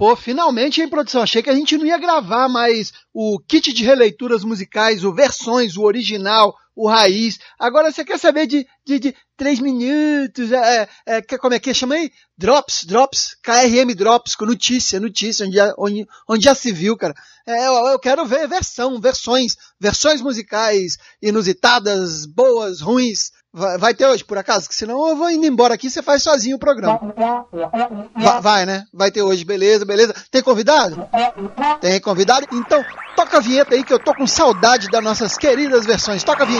Pô, finalmente, hein, produção? Achei que a gente não ia gravar mais o kit de releituras musicais, o versões, o original, o raiz. Agora você quer saber de, de, de três minutos, é, é, é como é que chama aí? Drops, Drops, KRM Drops, com notícia, notícia, onde já, onde, onde já se viu, cara. É, eu, eu quero ver versão, versões, versões musicais inusitadas, boas, ruins, Vai, vai, ter hoje, por acaso? Que senão eu vou indo embora aqui você faz sozinho o programa. Vai, vai, né? Vai ter hoje, beleza, beleza. Tem convidado? Tem convidado? Então, toca a vinheta aí que eu tô com saudade das nossas queridas versões. Toca a vinheta.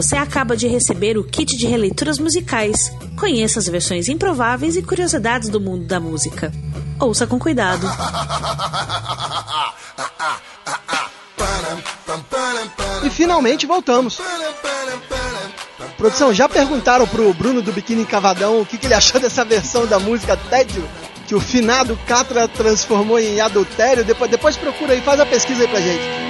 Você acaba de receber o kit de releituras musicais. Conheça as versões improváveis e curiosidades do mundo da música. Ouça com cuidado. E finalmente voltamos. Produção, já perguntaram pro Bruno do Biquíni Cavadão o que, que ele achou dessa versão da música Tédio? Que o finado Catra transformou em adultério? Depois, depois procura aí, faz a pesquisa aí pra gente.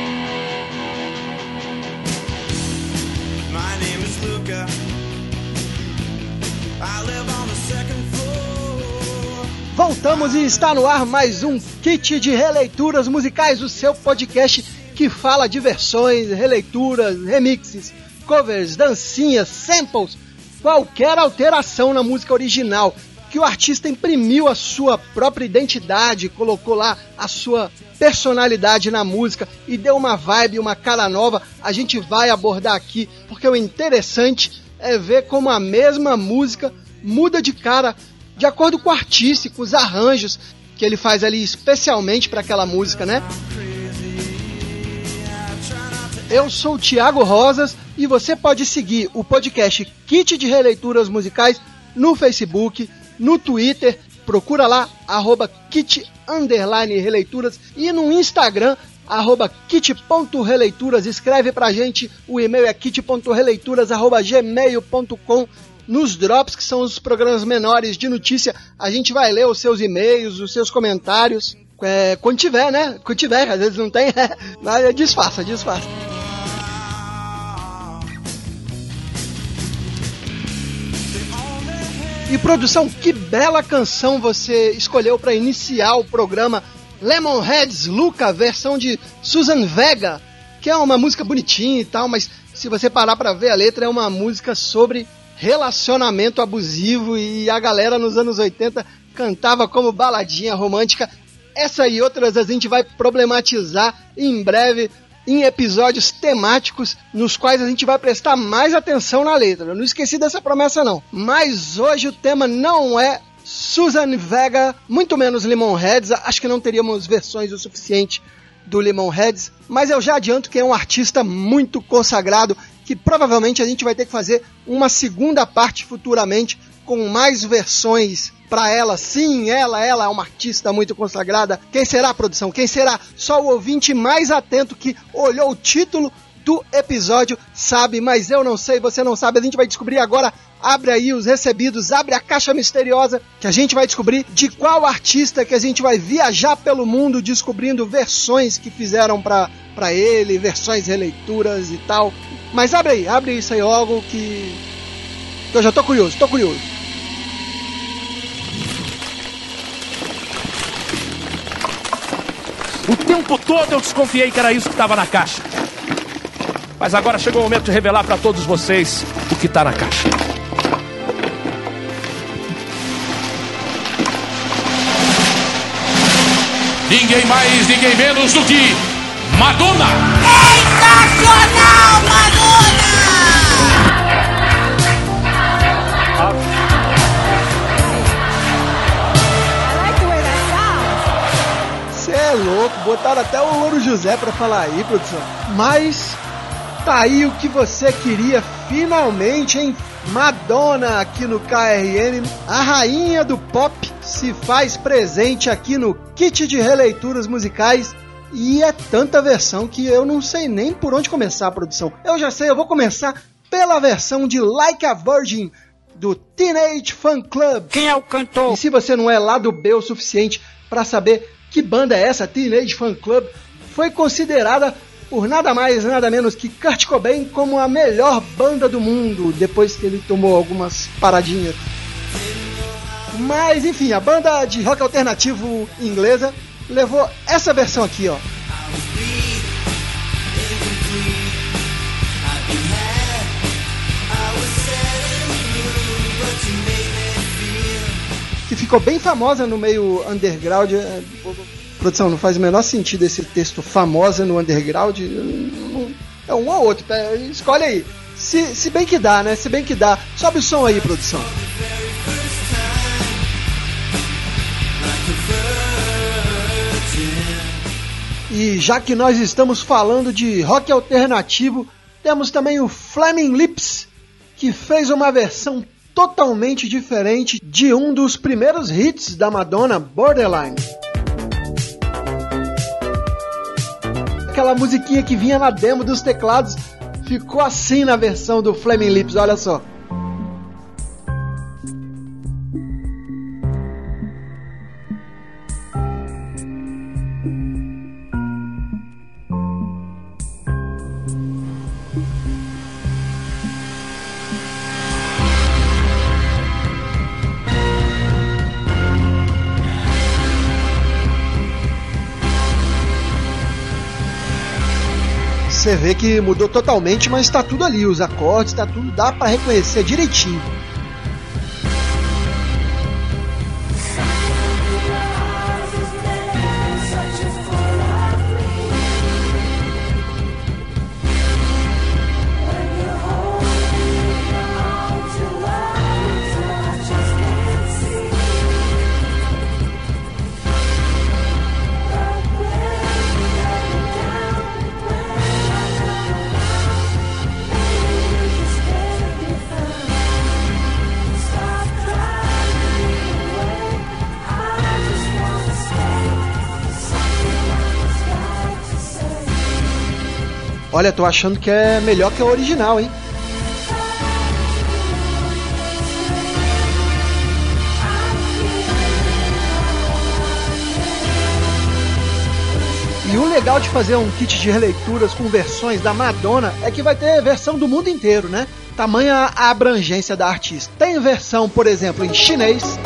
Voltamos e está no ar mais um kit de releituras musicais, o seu podcast que fala de versões, releituras, remixes covers, dancinhas, samples, qualquer alteração na música original que o artista imprimiu a sua própria identidade, colocou lá a sua personalidade na música e deu uma vibe, uma cara nova, a gente vai abordar aqui, porque o interessante é ver como a mesma música muda de cara de acordo com o artista com os arranjos que ele faz ali especialmente para aquela música, né? Eu sou o Thiago Rosas e você pode seguir o podcast Kit de Releituras Musicais no Facebook, no Twitter, procura lá, arroba kit underline releituras e no Instagram, arroba kit.releituras, escreve pra gente, o e-mail é kit.releituras, arroba gmail.com nos drops, que são os programas menores de notícia, a gente vai ler os seus e-mails, os seus comentários, é, quando tiver, né? Quando tiver, às vezes não tem, mas disfarça, disfarça. E produção, que bela canção você escolheu para iniciar o programa Lemonheads Luca, versão de Susan Vega, que é uma música bonitinha e tal, mas se você parar para ver a letra, é uma música sobre relacionamento abusivo e a galera nos anos 80 cantava como baladinha romântica. Essa e outras a gente vai problematizar em breve em episódios temáticos nos quais a gente vai prestar mais atenção na letra. Eu não esqueci dessa promessa não. Mas hoje o tema não é Susan Vega, muito menos Lemonheads. Acho que não teríamos versões o suficiente do Lemonheads, mas eu já adianto que é um artista muito consagrado que provavelmente a gente vai ter que fazer uma segunda parte futuramente com mais versões para ela. Sim, ela, ela é uma artista muito consagrada. Quem será a produção? Quem será? Só o ouvinte mais atento que olhou o título do episódio sabe, mas eu não sei, você não sabe. A gente vai descobrir agora. Abre aí os recebidos, abre a caixa misteriosa que a gente vai descobrir de qual artista que a gente vai viajar pelo mundo descobrindo versões que fizeram para para ele, versões releituras e tal. Mas abre aí, abre isso aí logo que eu já tô curioso, tô curioso. O tempo todo eu desconfiei que era isso que estava na caixa. Mas agora chegou o momento de revelar para todos vocês o que está na caixa. Ninguém mais, ninguém menos do que Madonna! Sensacional, Madonna! é louco, botaram até o Louro José pra falar aí, produção. Mas tá aí o que você queria finalmente, hein? Madonna aqui no KRN, a rainha do pop, se faz presente aqui no kit de releituras musicais e é tanta versão que eu não sei nem por onde começar a produção. Eu já sei, eu vou começar pela versão de Like a Virgin do Teenage Fan Club. Quem é o cantor? E se você não é lá do B o suficiente para saber que banda é essa, Teenage Fan Club, foi considerada por nada mais, nada menos que Kurt Cobain como a melhor banda do mundo, depois que ele tomou algumas paradinhas. Mas enfim, a banda de rock alternativo inglesa levou essa versão aqui, ó. Que ficou bem famosa no meio underground. É, produção, não faz o menor sentido esse texto famosa no underground. É um ou outro, escolhe aí. Se, se bem que dá, né? Se bem que dá. Sobe o som aí, produção. E já que nós estamos falando de rock alternativo, temos também o Flaming Lips, que fez uma versão totalmente diferente de um dos primeiros hits da Madonna, Borderline. Aquela musiquinha que vinha na demo dos teclados ficou assim na versão do Flaming Lips, olha só. Você vê que mudou totalmente, mas está tudo ali, os acordes, está tudo, dá para reconhecer direitinho. Olha, tô achando que é melhor que a original, hein? E o legal de fazer um kit de releituras com versões da Madonna é que vai ter versão do mundo inteiro, né? Tamanha a abrangência da artista. Tem versão, por exemplo, em chinês,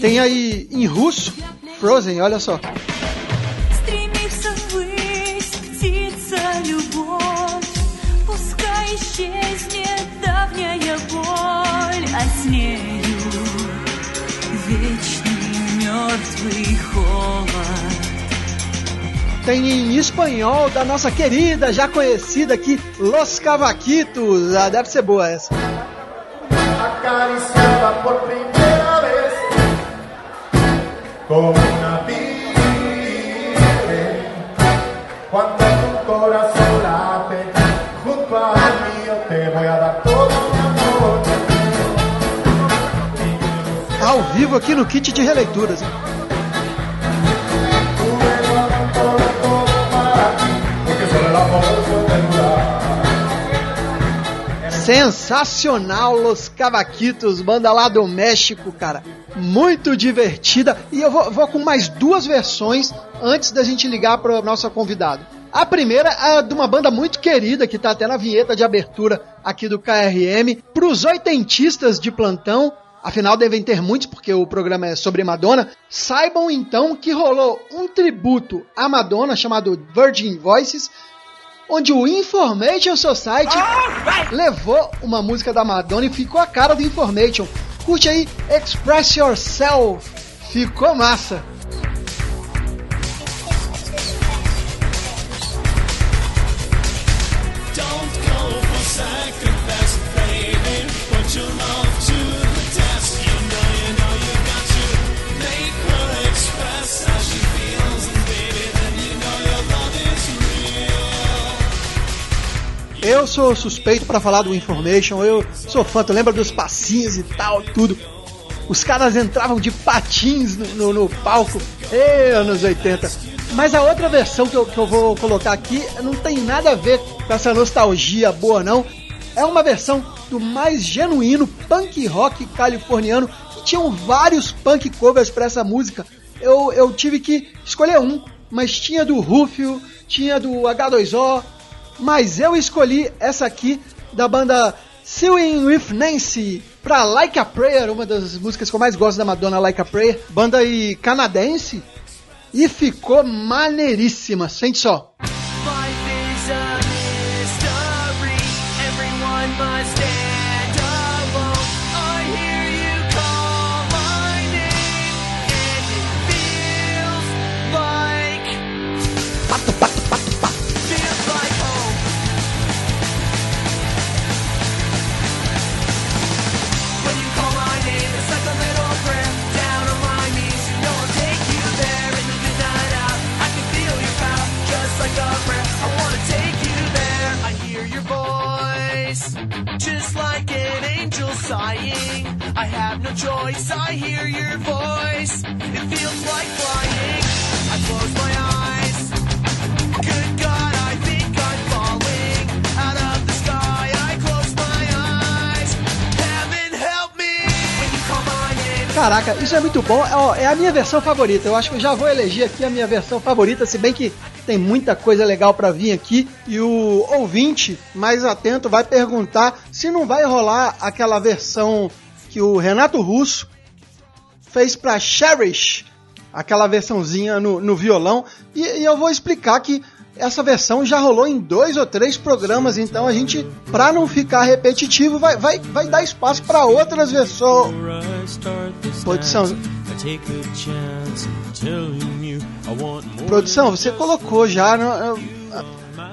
Tem aí em russo, Frozen, olha só. Tem em espanhol da nossa querida, já conhecida aqui, Los Cavaquitos. Ah, deve ser boa essa. Como una virgen. Cuando tu corazón late junto al mío, te voy a dar todo amor. Ao vivo aqui no kit de releituras. Sensacional, Los Cavaquitos, banda lá do México, cara. Muito divertida. E eu vou, vou com mais duas versões antes da gente ligar para o nosso convidado. A primeira é de uma banda muito querida, que tá até na vinheta de abertura aqui do KRM. Para os oitentistas de plantão, afinal devem ter muitos, porque o programa é sobre Madonna. Saibam então que rolou um tributo à Madonna chamado Virgin Voices, onde o Information Society levou uma música da Madonna e ficou a cara do Information. Curte aí Express Yourself, ficou massa. Eu sou suspeito para falar do Information, eu sou fã, tu lembra dos passinhos e tal, tudo. Os caras entravam de patins no, no, no palco, anos 80. Mas a outra versão que eu, que eu vou colocar aqui não tem nada a ver com essa nostalgia boa, não. É uma versão do mais genuíno punk rock californiano. E tinham vários punk covers para essa música. Eu, eu tive que escolher um, mas tinha do Rufio, tinha do H2O, mas eu escolhi essa aqui da banda Sewing with Nancy pra Like a Prayer, uma das músicas que eu mais gosto da Madonna, Like a Prayer, banda canadense, e ficou maneiríssima, sente só. I hear your voice. It feels like flying. I close my eyes. Good God, I think I'm falling out of the sky. I close my eyes. Heaven help me when you call my name. Caraca, isso é muito bom. É, é a minha versão favorita. Eu acho que eu já vou eleger aqui a minha versão favorita, se bem que tem muita coisa legal para vir aqui e o ouvinte mais atento vai perguntar se não vai rolar aquela versão que o Renato Russo fez para Cherish, aquela versãozinha no, no violão, e, e eu vou explicar que essa versão já rolou em dois ou três programas, então a gente, para não ficar repetitivo, vai, vai, vai dar espaço para outras versões. Produção. Produção, você colocou já. No,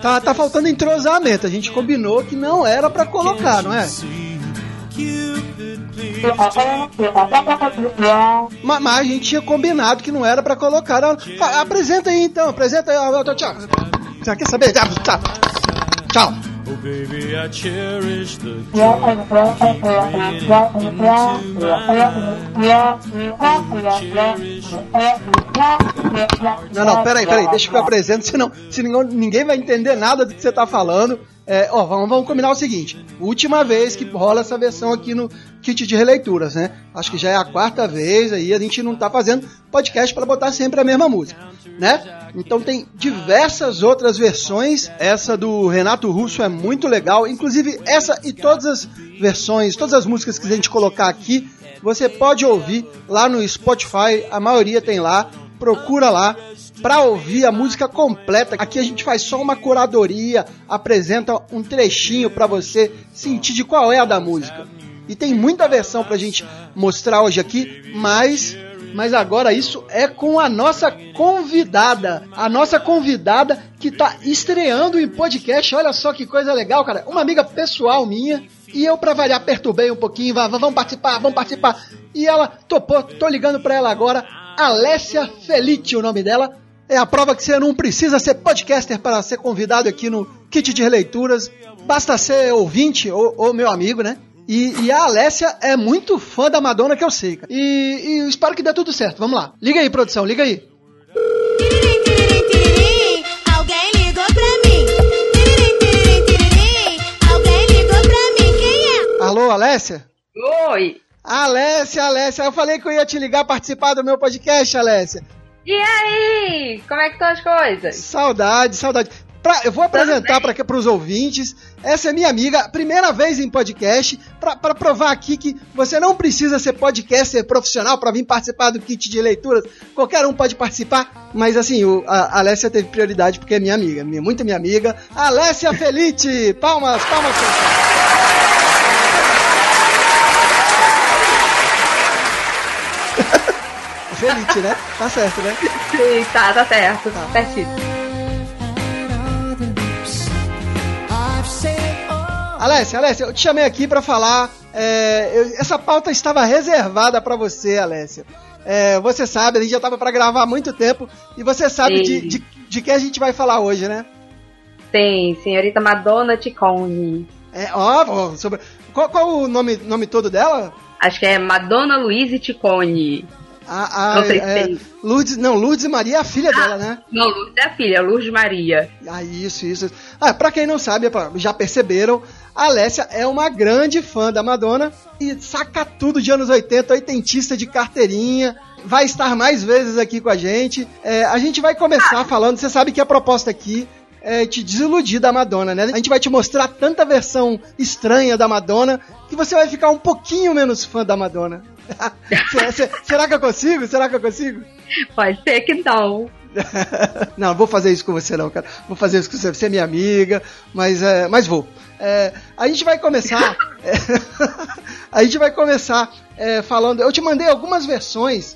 tá, tá faltando entrosamento. A gente combinou que não era para colocar, não é? Mas, mas, a gente tinha combinado que não era para colocar. Apresenta aí então, apresenta aí. Tchau. Já quer saber? Tchau. Tchau. Oh baby, I cherish the Não, não, peraí, peraí, deixa que eu apresento, senão, senão ninguém vai entender nada do que você tá falando. É, ó, vamos, vamos combinar o seguinte: última vez que rola essa versão aqui no kit de releituras, né? Acho que já é a quarta vez aí, a gente não tá fazendo podcast para botar sempre a mesma música, né? Então tem diversas outras versões. Essa do Renato Russo é muito legal, inclusive essa e todas as versões, todas as músicas que a gente colocar aqui, você pode ouvir lá no Spotify, a maioria tem lá. Procura lá, para ouvir a música completa. Aqui a gente faz só uma curadoria, apresenta um trechinho para você sentir de qual é a da música. E tem muita versão pra gente mostrar hoje aqui, mas mas agora isso é com a nossa convidada. A nossa convidada que tá estreando em podcast. Olha só que coisa legal, cara. Uma amiga pessoal minha. E eu, pra variar, perturbei um pouquinho. Vamos participar, vamos participar. E ela topou. Tô ligando pra ela agora. Alessia Felite, o nome dela. É a prova que você não precisa ser podcaster para ser convidado aqui no Kit de Releituras. Basta ser ouvinte ou, ou meu amigo, né? E, e, a Alessia é muito fã da Madonna, que eu sei, cara. E, e espero que dê tudo certo. Vamos lá. Liga aí, produção, liga aí. Tiririm, tiririm, tiririm, alguém ligou pra mim. Tiririm, tiririm, tiririm, alguém ligou pra mim. Quem é? Alô, Alessia? Oi. Alessia, Alessia, eu falei que eu ia te ligar participar do meu podcast, Alessia. E aí? Como é que estão as coisas? Saudade, saudade. Pra, eu vou apresentar para os ouvintes. Essa é minha amiga, primeira vez em podcast, para provar aqui que você não precisa ser podcaster profissional para vir participar do kit de leituras. Qualquer um pode participar, mas assim, o, a, Alessia teve prioridade porque é minha amiga, minha, muito minha amiga. Alessia Felite! Palmas, palmas. Felite, né? Tá certo, né? Sim, tá, tá certo. Tá. Certíssimo. Alessia, Alessia, eu te chamei aqui para falar. É, eu, essa pauta estava reservada para você, Alessia. É, você sabe, a gente já estava para gravar há muito tempo e você sabe de, de, de, que a gente vai falar hoje, né? Tem Senhorita Madonna Ticone. É, ó, sobre... qual, qual o nome, nome todo dela? Acho que é Madonna Luiz Ticone. A, a, não sei se é, tem. Lourdes, não, Lourdes Maria é a filha ah, dela, né? Não, Lourdes é a filha, Lourdes Maria. Ah, isso, isso. Ah, pra quem não sabe, já perceberam, a Alessia é uma grande fã da Madonna e saca tudo de anos 80, oitentista de carteirinha. Vai estar mais vezes aqui com a gente. É, a gente vai começar ah. falando, você sabe que a proposta aqui é, te desiludir da Madonna, né? A gente vai te mostrar tanta versão estranha da Madonna que você vai ficar um pouquinho menos fã da Madonna. Será que eu consigo? Será que eu consigo? Pode ser que não. não, vou fazer isso com você não, cara. Vou fazer isso com você. Você é minha amiga, mas, é, mas vou. É, a gente vai começar. É, a gente vai começar é, falando. Eu te mandei algumas versões,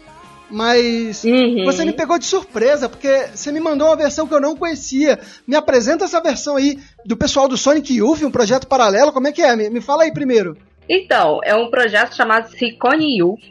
mas uhum. você me pegou de surpresa, porque você me mandou uma versão que eu não conhecia. Me apresenta essa versão aí do pessoal do Sonic Youth, um projeto paralelo. Como é que é? Me, me fala aí primeiro. Então, é um projeto chamado Sicone Youth,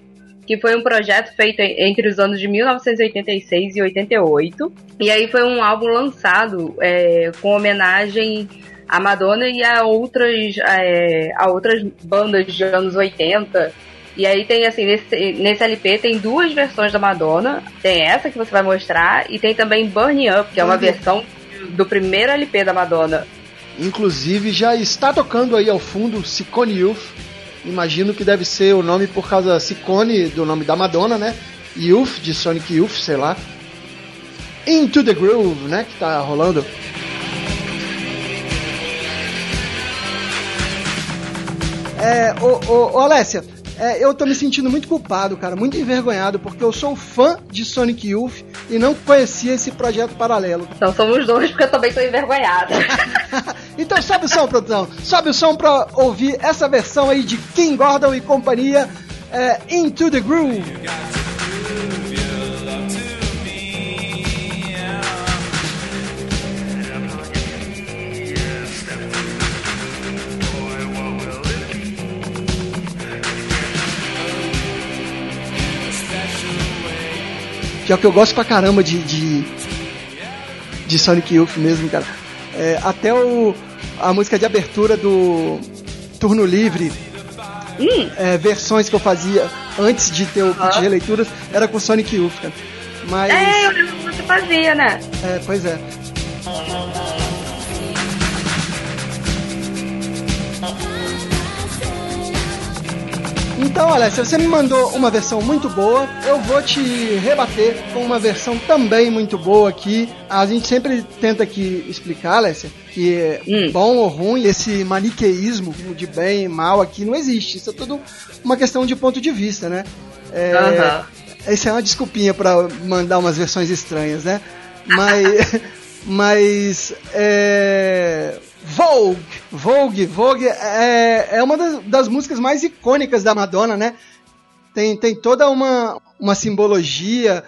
que foi um projeto feito entre os anos de 1986 e 88. E aí foi um álbum lançado é, com homenagem a Madonna e a outras, é, a outras bandas de anos 80. E aí tem assim, nesse, nesse LP tem duas versões da Madonna. Tem essa que você vai mostrar e tem também Burn Up, que é uma versão do primeiro LP da Madonna. Inclusive já está tocando aí ao fundo Sicone Youth imagino que deve ser o nome por causa Ciccone, do nome da Madonna, né? Youth, de Sonic Youth, sei lá. Into the Groove, né? Que tá rolando. É, ô, ô, ô Alessia, é, eu tô me sentindo muito culpado, cara, muito envergonhado, porque eu sou fã de Sonic Youth e não conhecia esse projeto paralelo. Então somos dois, porque eu também tô envergonhada. então sobe o som, produção. Sobe o som pra ouvir essa versão aí de King Gordon e companhia, é, Into the Groove. Pior que eu gosto pra caramba de, de, de Sonic Youth mesmo, cara. É, até o, a música de abertura do Turno Livre, hum. é, versões que eu fazia antes de ter o kit de releituras, era com Sonic Youth, cara. Mas... É, eu lembro que você fazia, né? É, pois é. Então, olha, se você me mandou uma versão muito boa, eu vou te rebater com uma versão também muito boa aqui. A gente sempre tenta aqui explicar, Alessia, que hum. bom ou ruim, esse maniqueísmo de bem e mal aqui não existe. Isso é tudo uma questão de ponto de vista, né? É, uhum. Essa é uma desculpinha para mandar umas versões estranhas, né? Mas, mas é, Vogue, Vogue, Vogue é, é uma das, das, músicas mais icônicas da Madonna, né? Tem, tem toda uma, uma simbologia.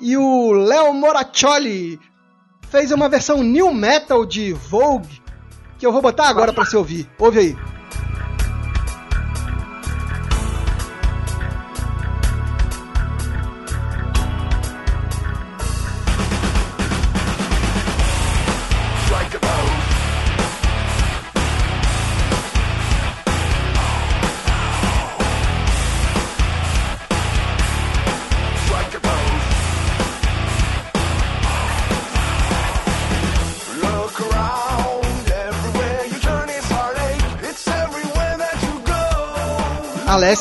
E o Leo Moraccioli fez uma versão new metal de Vogue que eu vou botar agora para você ouvir. Ouve aí.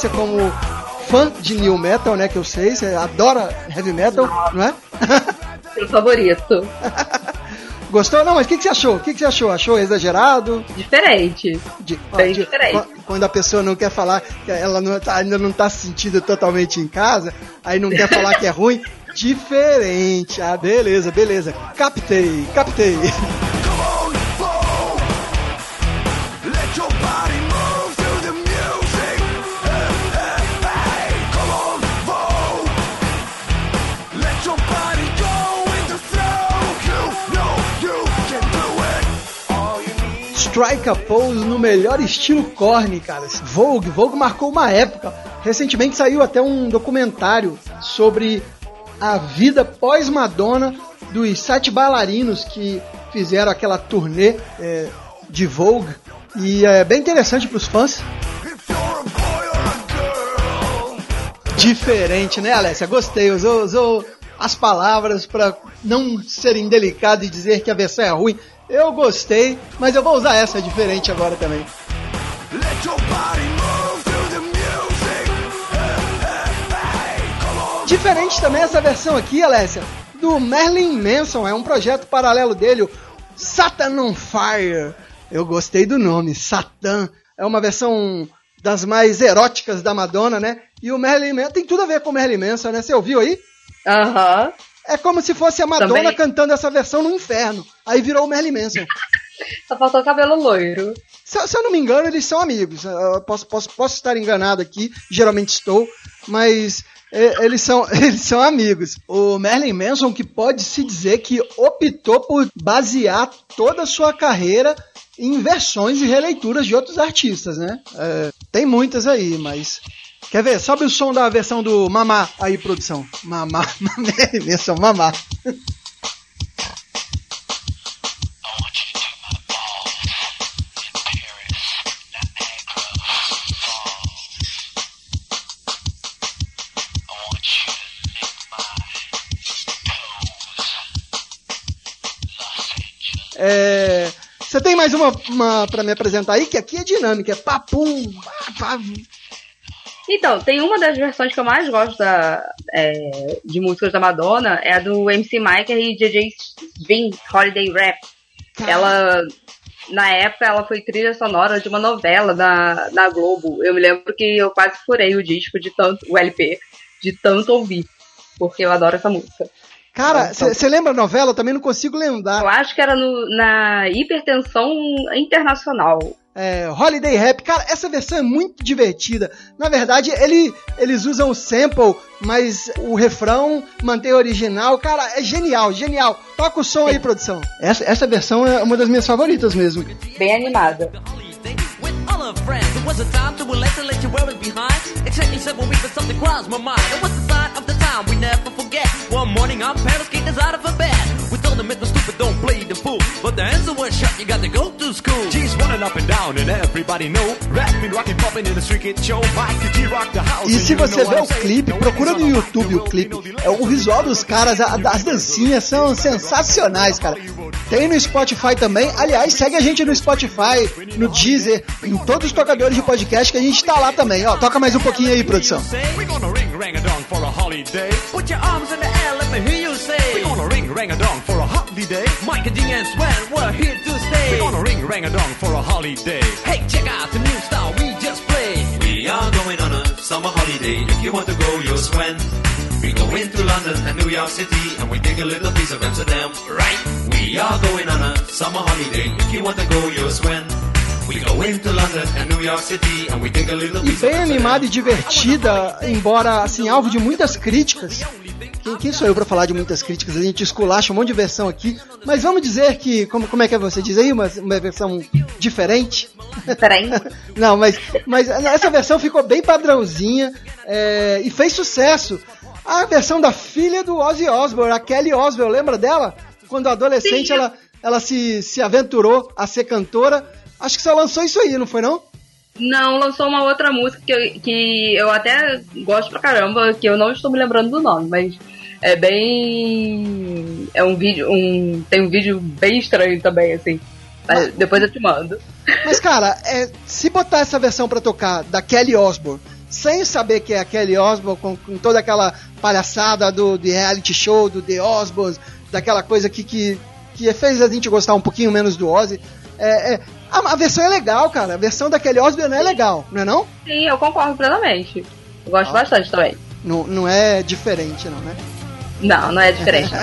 Como fã de new metal, né? Que eu sei, você adora heavy metal, não é? Seu favorito. Gostou? Não, mas o que, que, você achou? O que, que, você achou? Achou exagerado? Diferente. De, Bem de, diferente. Quando a pessoa não quer falar que ela não tá, ainda não tá se sentindo totalmente em casa, aí não quer falar que é ruim, diferente. Ah, beleza, beleza. Captei, captei. Strike a Pose no melhor estilo corny, cara. Vogue, Vogue marcou uma época. Recentemente saiu até um documentário sobre a vida pós-Madonna dos sete bailarinos que fizeram aquela turnê é, de Vogue e é bem interessante para os fãs. Diferente, né, Alessia? Gostei, usou, usou as palavras para não ser indelicado e dizer que a versão é ruim. Eu gostei, mas eu vou usar essa diferente agora também. Diferente também essa versão aqui, Alessia, do Merlin Manson. É um projeto paralelo dele, o Satan on Fire. Eu gostei do nome, Satan. É uma versão das mais eróticas da Madonna, né? E o Merlin Manson tem tudo a ver com o Merlin Manson, né? Você ouviu aí? Aham. Uhum. É como se fosse a Madonna Também... cantando essa versão no inferno. Aí virou o Merlin Manson. Só faltou cabelo loiro. Se, se, eu não me engano, eles são amigos. Eu posso, posso, posso estar enganado aqui, geralmente estou, mas é, eles são, eles são amigos. O Merlin Manson, que pode se dizer que optou por basear toda a sua carreira em versões e releituras de outros artistas, né? É, tem muitas aí, mas Quer ver? Sobe o som da versão do Mamá aí, produção. Mamá, versão Mamá. É, você tem mais uma, uma para me apresentar aí? Que aqui é dinâmica, é papum, papum. Então, tem uma das versões que eu mais gosto da, é, de músicas da Madonna, é a do MC Michael e JJ Svin, Holiday Rap. Ela, na época, ela foi trilha sonora de uma novela da, da Globo. Eu me lembro que eu quase furei o disco de tanto, o LP, de tanto ouvir, porque eu adoro essa música. Cara, você então, lembra a novela? Eu também não consigo lembrar. Eu acho que era no, na Hipertensão Internacional é, Holiday Rap. Cara, essa versão é muito divertida. Na verdade, ele, eles usam o sample, mas o refrão mantém o original. Cara, é genial, genial. Toca o som aí, produção. Essa, essa versão é uma das minhas favoritas mesmo. Bem animada. One morning our parents kicked us out of bed. We told them it was stupid, don't play the fool. But the answer was shut, you got to go to school. G's running up and down and everybody know. Rapping, rocking, popping in the street show. Mike G rock the house. E se você vê o clipe, procura no YouTube o clipe. É o visual dos caras, as dancinhas são sensacionais, cara. Tem no Spotify também. Aliás, segue a gente no Spotify, no Deezer, em todos os tocadores de podcast que a gente tá lá também. Ó, toca mais um pouquinho aí, produção. Put your arms in the air, let me hear you say. We're gonna ring rang a dong for a holiday. Mike and Ding and Sven, we're here to stay. We're gonna ring rang a dong for a holiday. Hey, check out the new style we just played. We are going on a summer holiday. If you want to go, you'll Sven. We go into London and New York City and we take a little piece of Amsterdam, right? We are going on a summer holiday. If you want to go, you'll Sven. E bem animada e divertida, embora assim, alvo de muitas críticas. Quem, quem sou eu para falar de muitas críticas? A gente esculacha um monte de versão aqui. Mas vamos dizer que, como, como é que é você diz aí? Uma, uma versão diferente? Diferente. Não, mas, mas essa versão ficou bem padrãozinha é, e fez sucesso. A versão da filha do Ozzy Osbourne, a Kelly Osbourne, lembra dela? Quando adolescente ela, ela se, se aventurou a ser cantora Acho que só lançou isso aí, não foi não? Não, lançou uma outra música que eu, que eu até gosto pra caramba, que eu não estou me lembrando do nome, mas é bem. É um vídeo. Um, tem um vídeo bem estranho também, assim. Mas, depois eu te mando. Mas, cara, é, se botar essa versão pra tocar da Kelly Osbourne, sem saber que é a Kelly Osbourne, com, com toda aquela palhaçada do de reality show, do The Osbournes, daquela coisa que, que, que fez a gente gostar um pouquinho menos do Ozzy, é, é, a, a, versão é legal, cara. A versão da Kelly Osbourne é legal, não é não? Sim, eu concordo plenamente. Eu gosto ah. bastante também. Não, não é diferente, não, né? Não, não é diferente.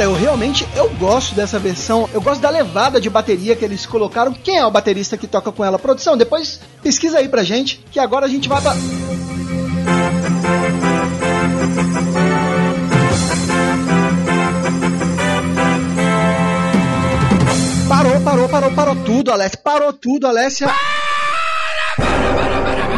Cara, eu realmente eu gosto dessa versão. Eu gosto da levada de bateria que eles colocaram. Quem é o baterista que toca com ela? Produção, depois pesquisa aí pra gente, que agora a gente vai pra... Parou, parou, parou, parou tudo, Alessia. Parou tudo, Alessia.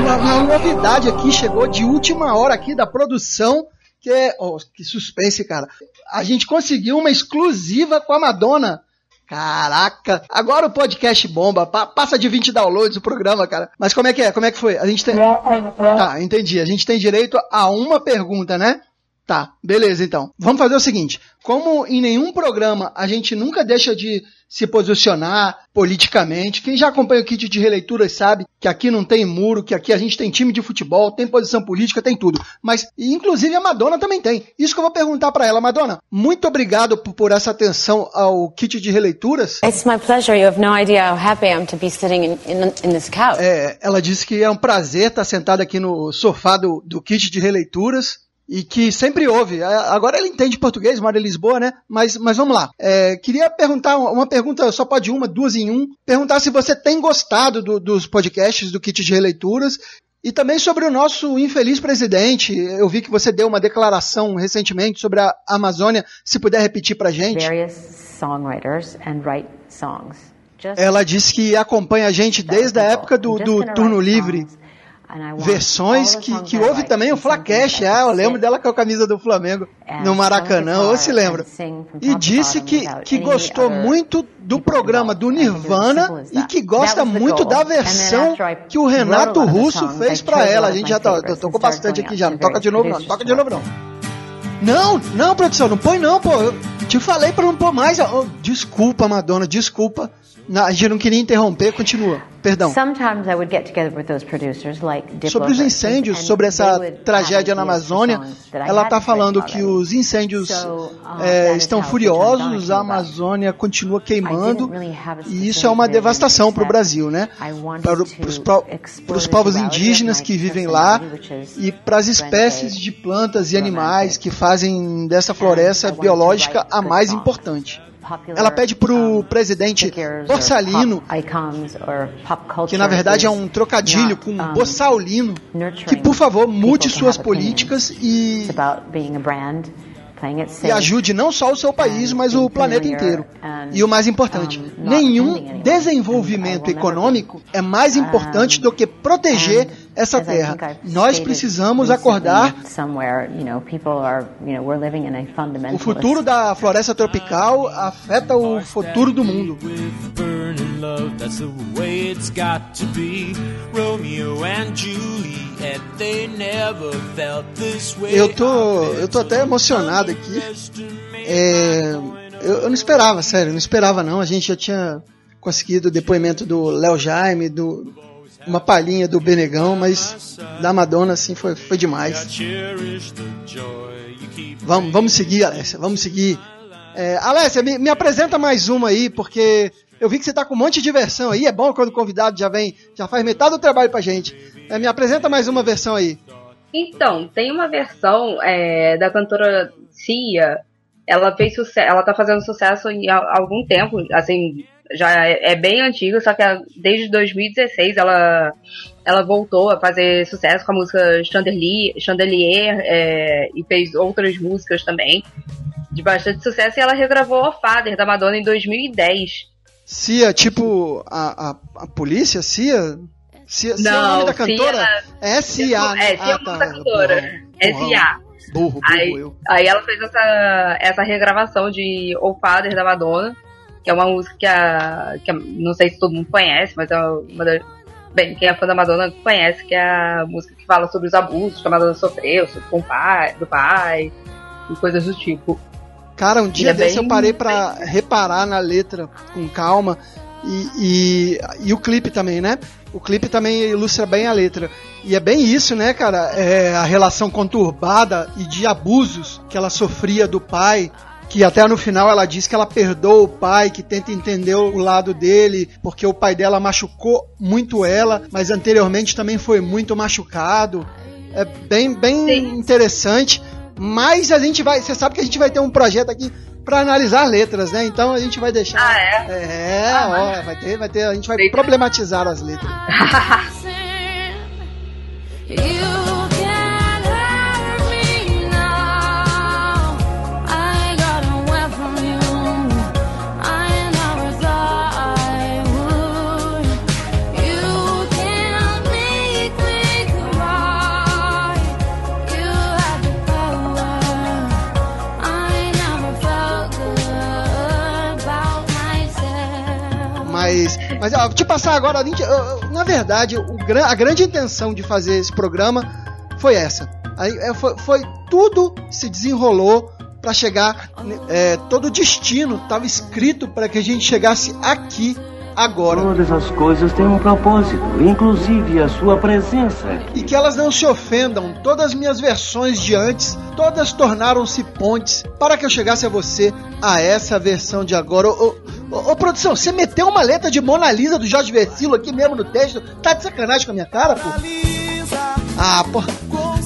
Uma, uma novidade aqui chegou de última hora aqui da produção que é. Oh, que suspense, cara. A gente conseguiu uma exclusiva com a Madonna. Caraca, agora o podcast bomba, passa de 20 downloads o programa, cara. Mas como é que é? Como é que foi? A gente tem. Tá, entendi. A gente tem direito a uma pergunta, né? Tá, beleza então. Vamos fazer o seguinte: como em nenhum programa a gente nunca deixa de se posicionar politicamente, quem já acompanha o kit de releituras sabe que aqui não tem muro, que aqui a gente tem time de futebol, tem posição política, tem tudo. Mas, inclusive, a Madonna também tem. Isso que eu vou perguntar para ela. Madonna, muito obrigado por, essa atenção ao kit de releituras. It's my pleasure. You have no idea how happy I am to be sitting in, in, in this couch. É, ela disse que é um prazer estar sentada aqui no sofá do, do kit de releituras e que sempre ouve. Agora ele entende português, mora em Lisboa, né? Mas, mas vamos lá. É, queria perguntar uma pergunta, só pode uma, duas em um. Perguntar se você tem gostado do, dos podcasts do Kit de Releituras e também sobre o nosso infeliz presidente. Eu vi que você deu uma declaração recentemente sobre a Amazônia. Se puder repetir pra gente. Ela disse que acompanha a gente desde a época do, do Turno Livre versões que, que houve também o Flacash, ah, eu lembro dela com a camisa do Flamengo no Maracanã, ou se lembra. E disse que, que gostou muito do programa do Nirvana e que gosta muito da versão que o Renato Russo fez para ela. A gente já to, tocou bastante aqui já, não toca de novo não, não toca de novo não. Não, não, produção, não põe não, pô. Eu te falei para não pôr mais. Oh, desculpa, Madonna, desculpa. Não, a gente não queria interromper, continua. Perdão. Sobre os incêndios, sobre essa tragédia na Amazônia, ela está falando que os incêndios é, estão furiosos, a Amazônia continua queimando e isso é uma devastação para o Brasil, né? Para os povos indígenas que vivem lá e para as espécies de plantas e animais que fazem dessa floresta biológica a mais importante. Ela pede para o presidente Borsalino, que na verdade é um trocadilho com Bossalino, que por favor mude suas políticas e e ajude não só o seu país, mas o planeta inteiro. E o mais importante, nenhum desenvolvimento econômico é mais importante do que proteger essa terra. Nós precisamos acordar. O futuro da floresta tropical afeta o futuro do mundo. Eu tô, eu tô até emocionado aqui. É, eu, eu não esperava, sério, não esperava não. A gente já tinha conseguido o depoimento do Léo Jaime, do uma palhinha do Benegão, mas da Madonna assim foi, foi demais. Vamos, vamos seguir, Alessia, vamos seguir. É, Alessia, me, me apresenta mais uma aí, porque eu vi que você tá com um monte de versão aí. É bom quando o convidado já vem, já faz metade do trabalho pra gente. É, me apresenta mais uma versão aí. Então, tem uma versão é, da cantora Cia. Ela fez sucesso, ela tá fazendo sucesso há algum tempo, assim, já é, é, bem antiga, só que desde 2016 ela, ela voltou a fazer sucesso com a música Chandelier, Chandelier é, e fez outras músicas também de bastante sucesso. E ela regravou O Father da Madonna em 2010. Cia, tipo a, a, a polícia, Cia? Cia, Cia é o nome da cantora? Cia, é. Né? É, Cia ah, tá, da cantora. S.I.A. Burro, burro, aí, eu. aí ela fez essa, essa regravação de O Father da Madonna que é uma música que, a, que a, não sei se todo mundo conhece, mas é uma das, bem, quem é fã da Madonna conhece, que é a música que fala sobre os abusos que a Madonna sofreu, com o pai, do pai, e coisas do tipo. Cara, um dia é desse bem, eu parei para reparar na letra com calma e, e, e, o clipe também, né? O clipe também ilustra bem a letra. E é bem isso, né, cara? É a relação conturbada e de abusos que ela sofria do pai que até no final ela diz que ela perdoa o pai, que tenta entender o lado dele, porque o pai dela machucou muito ela, mas anteriormente também foi muito machucado. É bem, bem interessante. Mas a gente vai, você sabe que a gente vai ter um projeto aqui pra analisar letras, né? Então a gente vai deixar. Ah, é? É, ó, vai ter, vai ter, a gente vai problematizar as letras. Mas, ó, te passar agora, a gente, eu- na verdade, o a grande intenção de fazer esse programa foi essa. Aí, é, foi, foi tudo se desenrolou para chegar, é, todo o destino estava escrito para que a gente chegasse aqui agora. Todas as coisas têm um propósito, inclusive a sua presença aqui. E que elas não se ofendam. Todas as minhas versões de antes, todas tornaram-se pontes para que eu chegasse a você, a essa versão de agora. Ô, ô, produção, você meteu uma letra de Mona Lisa do Jorge Versilo aqui mesmo no texto? Tá de sacanagem com a minha cara, pô? Ah, pô.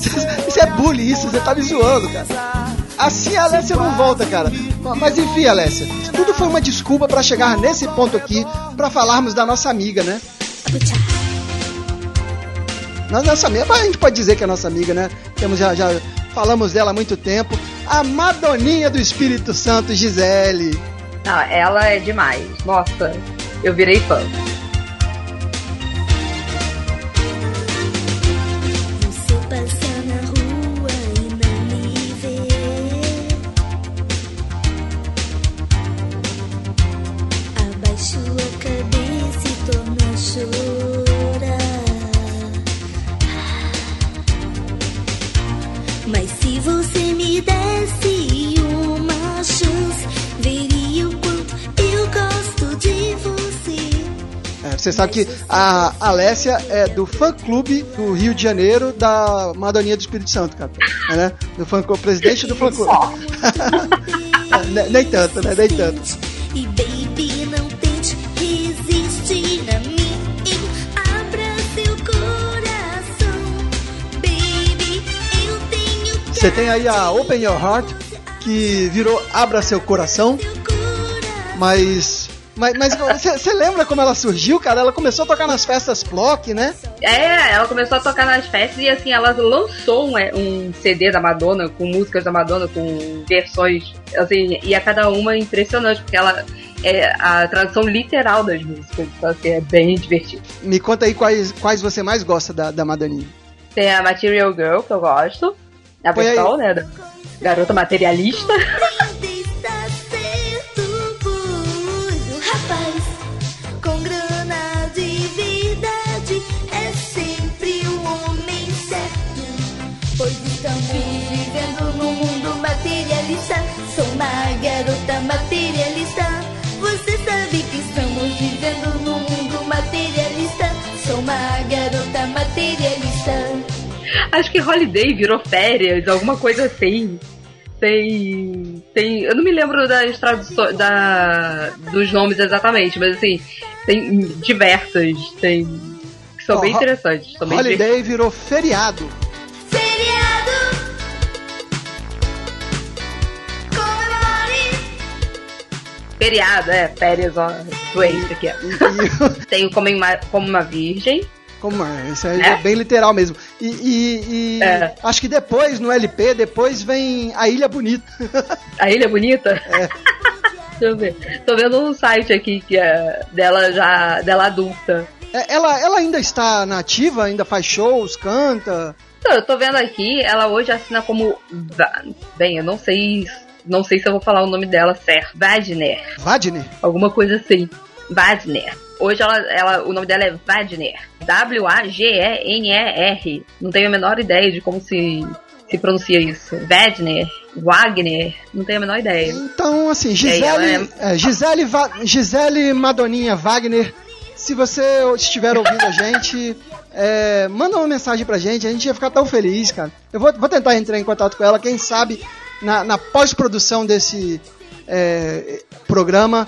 Isso é bullying, isso, você tá me zoando, cara. Assim a Alessia não volta, cara. Mas enfim, Alessia, tudo foi uma desculpa para chegar nesse ponto aqui, para falarmos da nossa amiga, né? Nossa amiga, a gente pode dizer que é nossa amiga, né? Temos já, já falamos dela há muito tempo. A Madoninha do Espírito Santo, Gisele. Não, ela é demais. Nossa, eu virei fã. Você sabe que a Alessia é do fã clube do Rio de Janeiro da Madoninha do Espírito Santo, cara. É, né? Do fã clube, presidente do fã clube. É, nem, nem tanto, né? Nem tanto. E baby, não tente resistir a mim. Abra seu coração. Baby, eu tenho que Você tem aí a Open Your Heart, que virou Abra seu coração. mas. Mas, mas você, lembra como ela surgiu, cara? Ela começou a tocar nas festas Plock, né? É, ela começou a tocar nas festas e assim, ela lançou um, é, um CD da Madonna, com músicas da Madonna, com versões, assim, e a cada uma é impressionante, porque ela é a tradução literal das músicas, então assim, é bem divertido. Me conta aí quais, quais você mais gosta da, da Madoninha. Tem a Material Girl, que eu gosto, a Põe aí. versão, né, garota materialista. Acho que Holiday virou férias, alguma coisa assim. Tem. Tem. Eu não me lembro das traduções. Da, dos nomes exatamente, mas assim, tem diversas. Tem. Que são Ó, bem interessantes. São bem. Holiday virou feriado. Feriado. É, férias, ó. Doente aqui, ó. E- Tem o como, uma, como uma virgem. Como é? Isso aí É? é bem literal mesmo. E, e- e É. acho que depois, no LP, depois vem A Ilha Bonita. A ilha bonita? É. Deixa eu ver. Tô vendo um site aqui que é dela já. dela adulta. É, ela, ela ainda está nativa, ainda faz shows, canta. Eu tô vendo aqui, ela hoje assina como. Bem, eu não sei. Não sei se eu vou falar o nome dela certo. Wagner. Wagner? Alguma coisa assim. Wagner. Hoje ela, ela, o nome dela é Wagner. W-A-G-E-N-E-R. Não tenho a menor ideia de como se, se pronuncia isso. Wagner. Wagner. Não tenho a menor ideia. Então, assim, Gisele, ela é, Gisele, Va- Gisele Madoninha Wagner, se você estiver ouvindo a gente, é, manda uma mensagem pra gente, a gente ia ficar tão feliz, cara. Eu vou, vou tentar entrar em contato com ela, quem sabe na, na pós-produção desse é, programa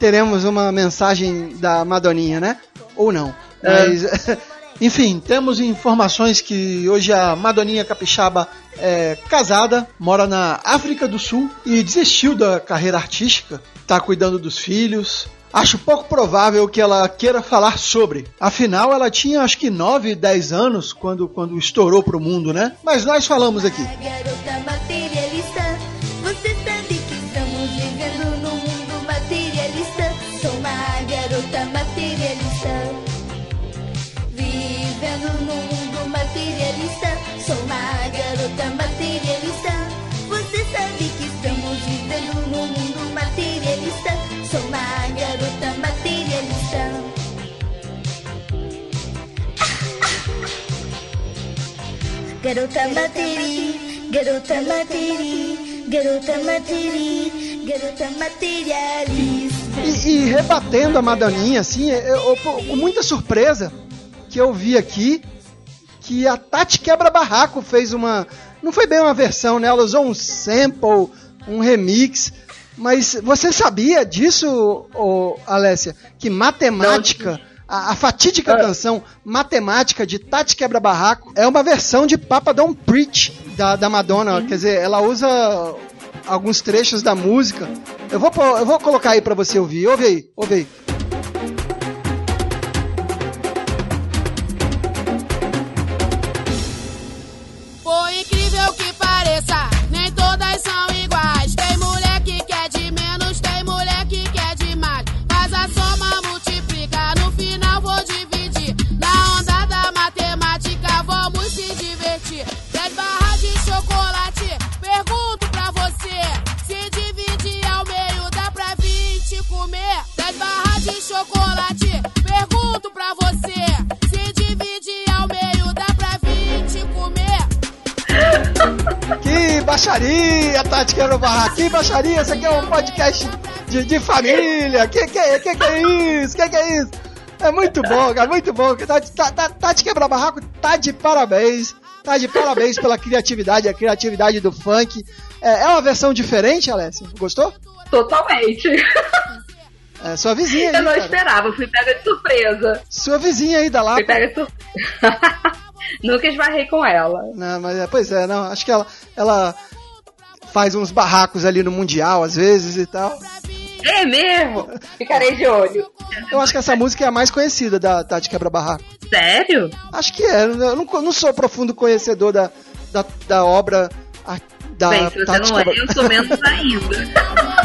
teremos uma mensagem da Madoninha, né? Ou não. Mas, Enfim, temos informações que hoje a Madoninha Capixaba é casada, mora na África do Sul e desistiu da carreira artística, tá cuidando dos filhos. Acho pouco provável que ela queira falar sobre. Afinal, ela tinha acho que 9, 10 anos quando, quando estourou pro mundo, né? Mas nós falamos aqui. Garota materialista, Garota materi, garota materi, garota materi, garota materialista. E, e rebatendo a Madoninha, assim, eu, eu- com muita surpresa que eu vi aqui que a Tati Quebra Barraco fez uma. Não foi bem uma versão, né? Ela usou um sample, um remix. Mas você sabia disso, ô, Alessia? Que matemática. A, a fatídica canção Matemática de Tati Quebra Barraco é uma versão de Papa Don't Preach da, da Madonna. Quer dizer, ela usa alguns trechos da música. Eu vou, eu vou colocar aí pra você ouvir. Ouve aí, ouve aí. Baixaria, Tati Quebra Barraco. Que baixaria, isso aqui é um podcast de, de família. Que que é, que que é isso? Que que é isso? É muito bom, cara, muito bom. Tati, tá- tá- Tati Quebra Barraco tá de parabéns. Tá de parabéns pela criatividade, a criatividade do funk. É, é uma versão diferente, Alessia? Gostou? Totalmente. É, sua vizinha aí, Eu não cara. esperava, fui pega de surpresa. Sua vizinha aí da Fui Lapa. pega de surpresa. Nunca esbarrei com ela. Não, mas é, pois é, não. Acho que ela, ela faz uns barracos ali no Mundial, às vezes e tal. É mesmo? Ficarei de olho. Eu acho que essa música é a mais conhecida da Tati Quebra Barraco. Sério? Acho que é. Eu não, não sou profundo conhecedor da, da, da obra da Bem, se você Tati não é, Quebra eu sou menos ainda.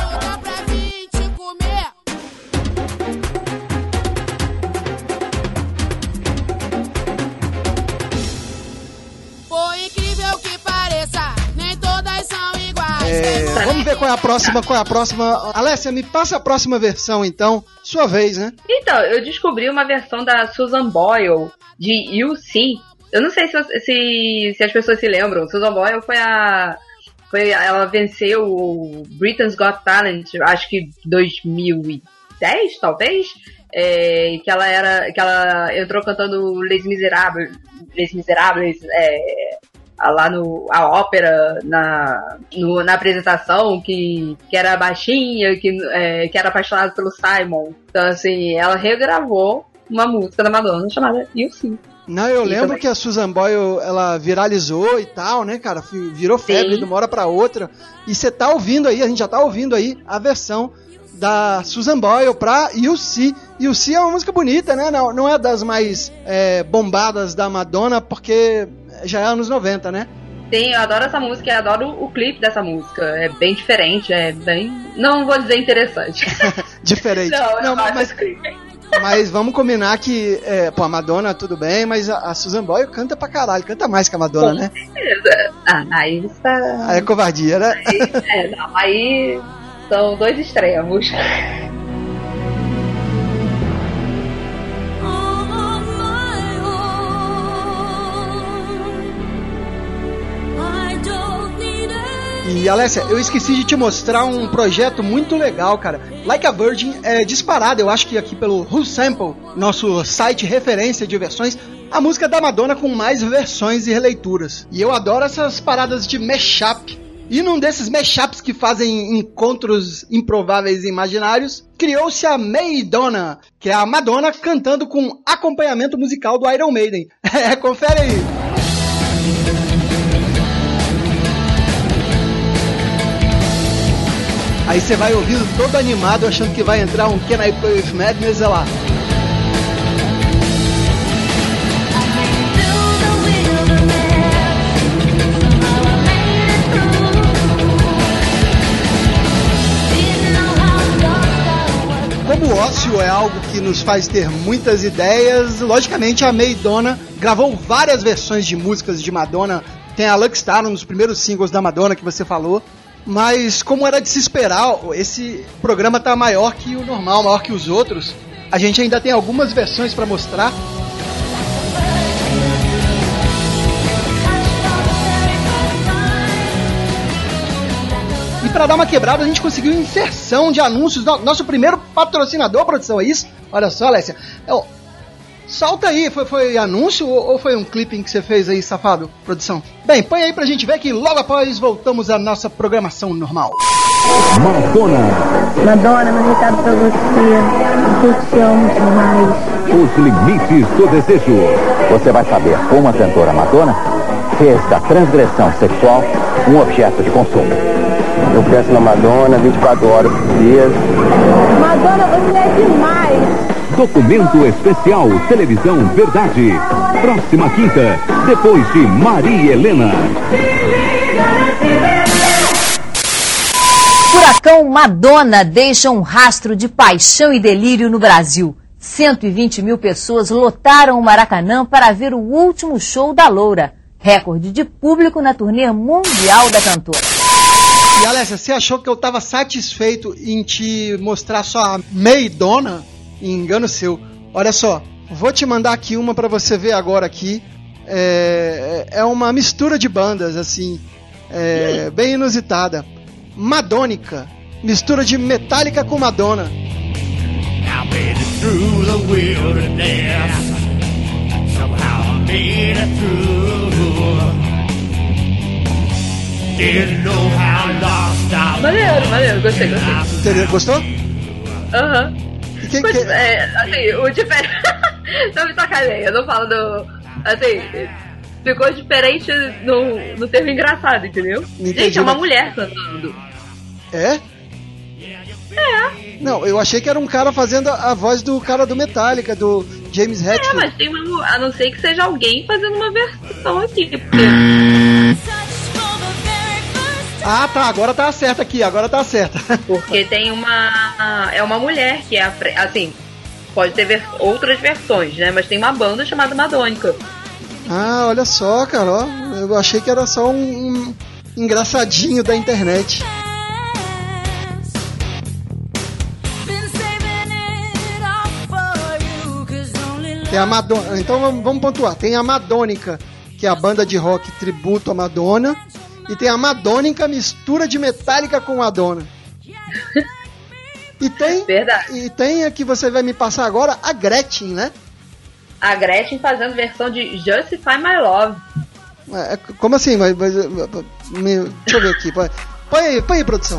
É, vamos ver qual é a próxima, qual é a próxima. Alessia, me passa a próxima versão então. Sua vez, né? Então, eu descobri uma versão da Susan Boyle de You See. Eu não sei se, se, se as pessoas se lembram. Susan Boyle foi a. Foi, ela venceu o Britain's Got Talent, acho que 2010, talvez. É, que ela era. Que ela entrou cantando Les Miserables. Les Miserables. É, lá no a ópera na, no- na apresentação que, que era baixinha que, é, que era apaixonada pelo Simon então assim ela regravou uma música da Madonna chamada You See Não, eu E lembro também- que a Susan Boyle ela viralizou e tal, né, cara? Virou febre Sim. de uma hora pra outra. E você tá ouvindo aí, a gente já tá ouvindo aí a versão da Susan Boyle pra. You See é uma música bonita, né? Não, não é das mais é, bombadas da Madonna, porque já é anos 90, né? Sim, eu adoro essa música e adoro o clipe dessa música. É bem diferente, é bem. Não vou dizer interessante. Diferente. Não, Não, mas, mas vamos combinar que, é, pô, a Madonna tudo bem, mas a, a Susan Boyle canta pra caralho, canta mais que a Madonna, né? Ah, aí você tá. Aí é covardia, né? Aí, é, não, aí são dois extremos. E Alessia, eu esqueci de te mostrar um projeto muito legal, cara. Like a Virgin é disparado, eu acho que aqui pelo Who Sample, nosso site referência de versões, a música da Madonna com mais versões e releituras. E eu adoro essas paradas de mashup. E num desses mashups que fazem encontros improváveis e imaginários, criou-se a Maidonna, que é a Madonna cantando com acompanhamento musical do Iron Maiden. É, confere aí. Aí você vai ouvindo todo animado, achando que vai entrar um Can I Play With Madness, olha lá. Como o ócio é algo que nos faz ter muitas ideias, logicamente a Maidonna gravou várias versões de músicas de Madonna. Tem a Luck Star, um dos primeiros singles da Madonna que você falou. Mas como era de se esperar, esse programa tá maior que o normal, maior que os outros. A gente ainda tem algumas versões para mostrar. E para dar uma quebrada, a gente conseguiu inserção de anúncios. Nosso primeiro patrocinador, produção, é isso? Olha só, Alessia. É, ó, solta aí, foi, foi anúncio ou, ou foi um clipping que você fez aí, safado, produção? Bem, põe aí pra gente ver que logo após voltamos à nossa programação normal. Madonna, Madonna, meu recado pra você. Eu te amo demais. os limites do desejo. Você vai saber como a cantora Madonna fez da transgressão sexual um objeto de consumo. Eu peço na Madonna 24 horas por dia. Madonna, você é demais. Documento especial Televisão Verdade. Próxima quinta, depois de Maria Helena. Furacão Madonna deixa um rastro de paixão e delírio no Brasil. 120 mil pessoas lotaram o Maracanã para ver o último show da Loura, recorde de público na turnê mundial da cantora. E Alessia, você achou que eu tava satisfeito em te mostrar só a Maidonna? Engano seu. Olha só, vou te mandar aqui uma para você ver agora aqui. É, é uma mistura de bandas, assim, é, bem inusitada. Madônica, mistura de Metallica com Madonna. I made it through the wilderness. Somehow I made it through. Didn't know how lost I Maneiro, maneiro, gostei, gostei. Gostou? Aham. E quem Mas, que... é, assim, o diferente. não me sacaneia, eu não falo do. Assim, ficou diferente no, no termo engraçado, entendeu? Entendi, Gente, é uma mas- mulher cantando. É? É, Não, eu achei que era um cara fazendo a a voz do cara do Metallica, do James é, Hetfield. mas tem uma. A não ser que seja alguém fazendo uma versão aqui, porque. Ah, tá, agora tá certo aqui, agora tá certo. Porque tem uma. É uma mulher que é a assim. Pode ter vers- outras versões, né? Mas tem uma banda chamada Madônica. ah, olha só, cara, ó, eu achei que era só um, um engraçadinho da internet. Tem a Madonna, então vamos, pontuar. Tem a Madônica, que é a banda de rock tributo a Madonna, e tem a Madônica mistura de Metallica com Madonna. E tem, Verdade. e tem a que você vai me passar agora, a Gretchen, né? A Gretchen fazendo versão de Justify My Love. É, como assim? Mas, mas, me- deixa eu ver aqui. Põe, põe aí, põe aí, produção.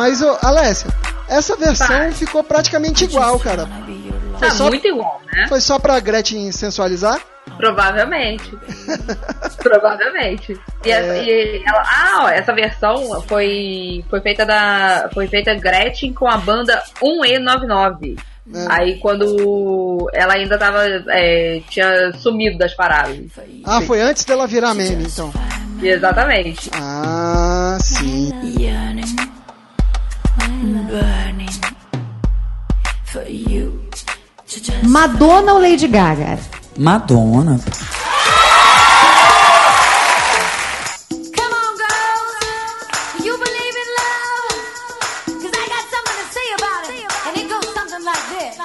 Mas, ô, Alessia, essa versão Vai. ficou praticamente igual, cara. Foi Tá só, muito igual, né? foi só pra Gretchen sensualizar? Provavelmente. Provavelmente. E, essa, e ela, ah, ó, essa versão foi, foi feita da. Foi feita Gretchen com a banda 1E99. É. Aí quando ela ainda tava. é, tinha sumido das paradas. Ah, foi antes dela virar meme, então. Exatamente. Ah, sim. Madonna ou Lady Gaga? Madonna. You believe in love? Cause I got something to say about it. And it goes something like this.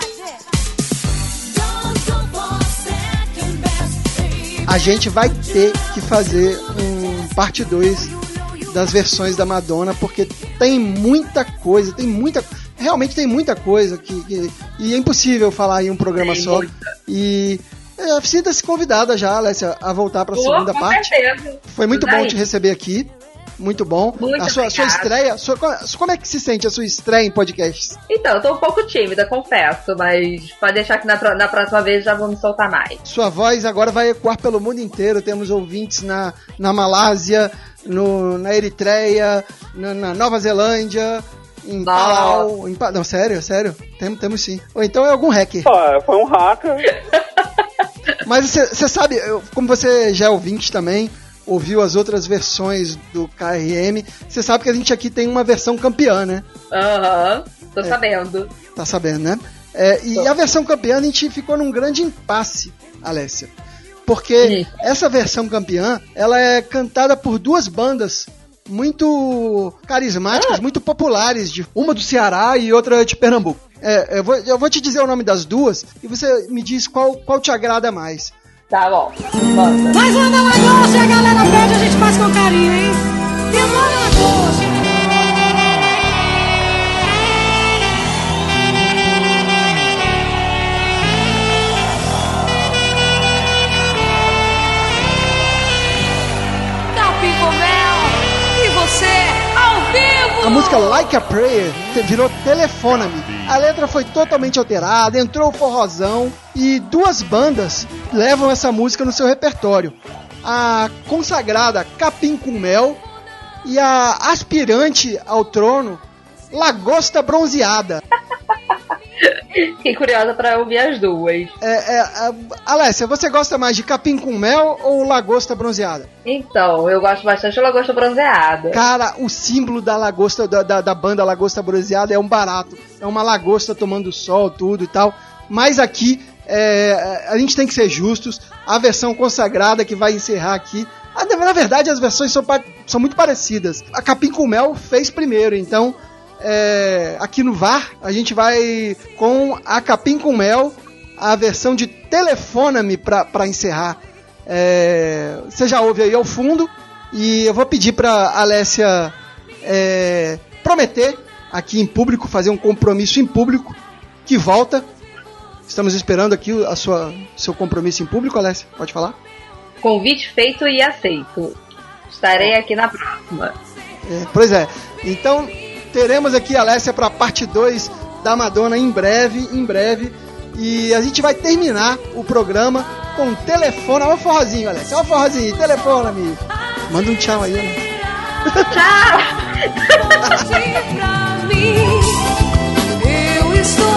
Don't go for second best, baby. a gente vai ter que fazer um parte 2 das versões da Madonna, porque tem muita coisa, tem muita. Realmente tem muita coisa que, que- e é impossível falar em um programa Tem só. muita. E é, sinta-se convidada já, Alessia, a voltar para a Pô, segunda com parte. certeza. Foi muito Daí. bom te receber aqui. Muito bom. Muito a sua, sua estreia. Sua, como é que se sente a sua estreia em podcasts? Então, eu tô um pouco tímida, confesso, mas pode deixar que na, na próxima vez já vou me soltar mais. Sua voz agora vai ecoar pelo mundo inteiro. Temos ouvintes na, na Malásia, no, na Eritreia, na, na Nova Zelândia, em Nossa. Palau. Em, Pa- não, sério, sério. Temos, temos sim. Ou então é algum hacker. Ah, foi um hacker. Mas você você sabe, eu- como você já é ouvinte também, ouviu as outras versões do KRM, você sabe que a gente aqui tem uma versão campeã, né? Aham, tô É. sabendo. Tá sabendo, né? É, e a versão campeã a gente ficou num grande impasse, Alessia. Porque essa versão campeã, ela é cantada por duas bandas muito carismáticas, muito populares, de uma do Ceará e outra de Pernambuco. É, eu, vou, eu vou te dizer o nome das duas e você me diz qual, qual te agrada mais. Tá bom. Mas manda mais doce, a galera pede, a gente faz com carinho, hein? Demora música Like a Prayer virou Telefona-me. A letra foi totalmente alterada, entrou o forrozão e duas bandas levam essa música no seu repertório. A consagrada Capim com Mel e a aspirante ao trono Lagosta Bronzeada. Fiquei curiosa pra ouvir as duas. É, é, a- Alessia, você gosta mais de Capim com Mel ou Lagosta Bronzeada? Então, eu gosto bastante do lagosta bronzeada. Cara, o símbolo da lagosta da, da, da banda Lagosta Bronzeada é um barato. É uma lagosta tomando sol, tudo e tal. Mas aqui é, a gente tem que ser justos. A versão consagrada que vai encerrar aqui. Na verdade, as versões são, são muito parecidas. A Capim com Mel fez primeiro, então é, aqui no VAR a gente vai com a Capim com Mel, a versão de Telefona-me pra encerrar. É, você já ouve aí ao fundo. E eu vou pedir pra Alessia é, prometer aqui em público, fazer um compromisso em público, que volta. Estamos esperando aqui o- a sua seu compromisso em público, Alessia. Pode falar? Convite feito e aceito. Estarei aqui na próxima. É, pois é. Então, teremos aqui a Alessia para parte 2 da Madonna em breve, em breve. E a gente vai terminar o programa com um telefone. Olha o forrozinho, Alessia. Olha o forrozinho. Telefona-me. Manda um tchau aí, né? Mim. Eu estou